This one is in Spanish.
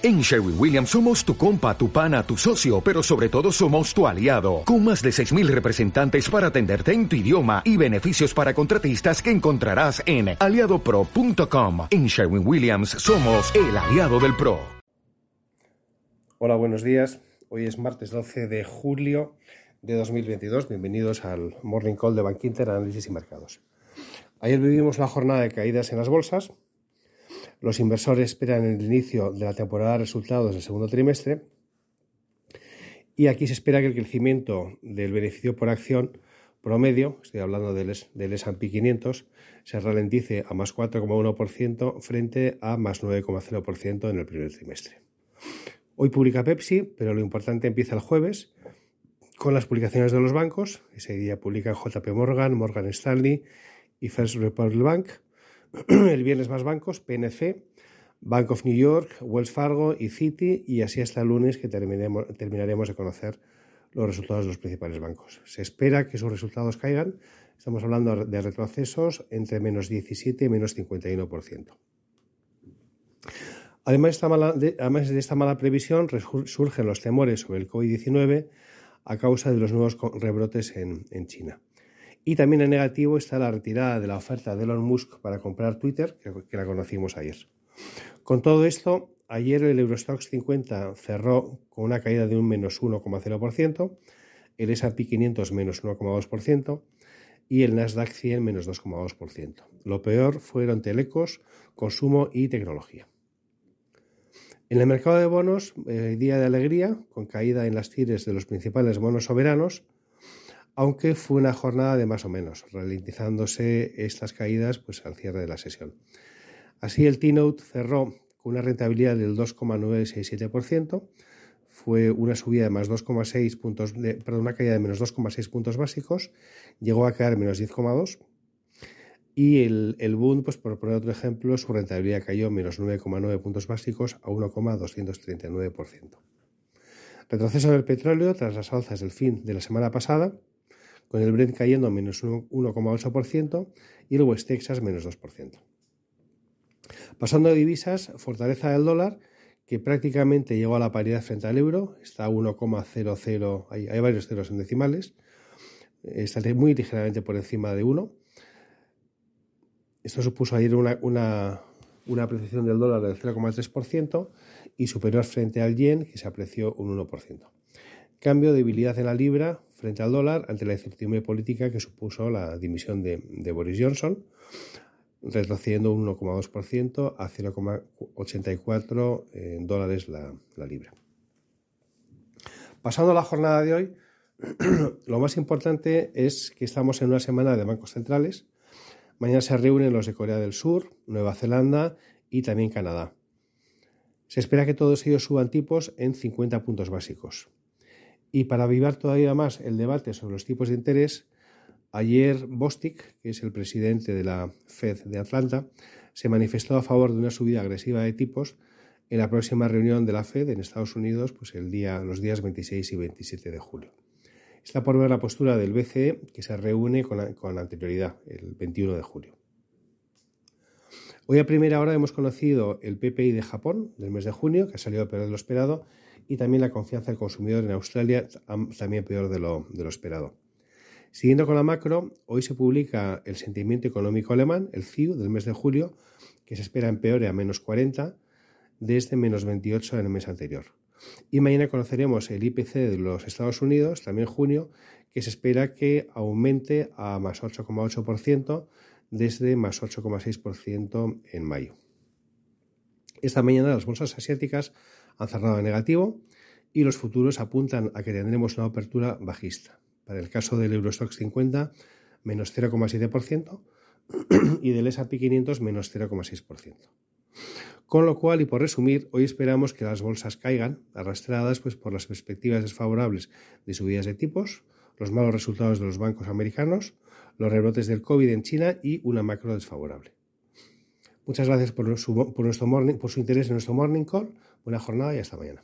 En Sherwin Williams somos tu compa, tu pana, tu socio, pero sobre todo somos tu aliado, con más de 6.000 representantes para atenderte en tu idioma y beneficios para contratistas que encontrarás en aliadopro.com. En Sherwin Williams somos el aliado del PRO. Hola, buenos días. Hoy es martes 12 de julio de 2022. Bienvenidos al Morning Call de Bankinter Análisis y Mercados. Ayer vivimos la jornada de caídas en las bolsas los inversores esperan el inicio de la temporada de resultados del segundo trimestre y aquí se espera que el crecimiento del beneficio por acción promedio, estoy hablando del, S&P 500, se ralentice a más 4,1% frente a más 9,0% en el primer trimestre. Hoy publica Pepsi, pero lo importante empieza el jueves con las publicaciones de los bancos. Ese día publican JP Morgan, Morgan Stanley y First Republic Bank. el viernes más bancos, PNC, Bank of New York, Wells Fargo y Citi, y así hasta el lunes que terminaremos de conocer los resultados de los principales bancos. Se espera que sus resultados caigan, estamos hablando de retrocesos entre menos 17 y menos 51%. Además de, además de esta mala previsión, surgen los temores sobre el COVID-19 a causa de los nuevos rebrotes en China. Y también en negativo está la retirada de la oferta de Elon Musk para comprar Twitter, que, la conocimos ayer. Con todo esto, ayer el Eurostox 50 cerró con una caída de un menos 1,0%, el S&P 500 menos 1,2% y el Nasdaq 100 menos 2,2%. Lo peor fueron telecos, consumo y tecnología. En el mercado de bonos, eh, día de alegría, con caída en las tires de los principales bonos soberanos, aunque fue una jornada de más o menos, ralentizándose estas caídas pues, al cierre de la sesión. Así el T-Note cerró con una rentabilidad del 2,967%, fue una subida de más 2,6 puntos, perdón, una caída de menos 2,6 puntos básicos, llegó a caer menos 10,2 y el, el pues por poner otro ejemplo, su rentabilidad cayó menos 9,9 puntos básicos a 1,239%. Retroceso del petróleo tras las alzas del fin de la semana pasada con el Brent cayendo menos 1,8% y el West Texas menos 2%. Pasando a divisas, fortaleza del dólar, que prácticamente llegó a la paridad frente al euro, está a 1,00, hay, hay, varios ceros en decimales, está muy ligeramente por encima de 1. Esto supuso ayer una, una, apreciación del dólar del 0,3% y superior frente al yen, que se apreció un 1%. Cambio, debilidad en la libra frente al dólar ante la incertidumbre política que supuso la dimisión de, Boris Johnson, retrocediendo un 1,2% a 0,84 en dólares la, la libra. Pasando a la jornada de hoy, lo más importante es que estamos en una semana de bancos centrales. Mañana se reúnen los de Corea del Sur, Nueva Zelanda y también Canadá. Se espera que todos ellos suban tipos en 50 puntos básicos. Y para avivar todavía más el debate sobre los tipos de interés, ayer Bostic, que es el presidente de la Fed de Atlanta, se manifestó a favor de una subida agresiva de tipos en la próxima reunión de la Fed en Estados Unidos, pues el día, los días 26 y 27 de julio. Está por ver la postura del BCE, que se reúne con, anterioridad, el 21 de julio. Hoy a primera hora hemos conocido el PPI de Japón del mes de junio, que ha salido peor de lo esperado, y también la confianza del consumidor en Australia, también peor de lo, esperado. Siguiendo con la macro, hoy se publica el sentimiento económico alemán, el CIU, del mes de julio, que se espera empeore a menos 40 desde menos 28 en el mes anterior. Y mañana conoceremos el IPC de los Estados Unidos, también junio, que se espera que aumente a más 8,8% desde más 8,6% en mayo. Esta mañana las bolsas asiáticas han cerrado en negativo y los futuros apuntan a que tendremos una apertura bajista. Para el caso del Eurostox 50, menos 0,7% y del S&P 500, menos 0,6%. Con lo cual, y por resumir, hoy esperamos que las bolsas caigan, arrastradas pues, por las perspectivas desfavorables de subidas de tipos, los malos resultados de los bancos americanos, los rebrotes del COVID en China y una macro desfavorable. Muchas gracias por su, interés en nuestro morning call. Buena jornada y hasta mañana.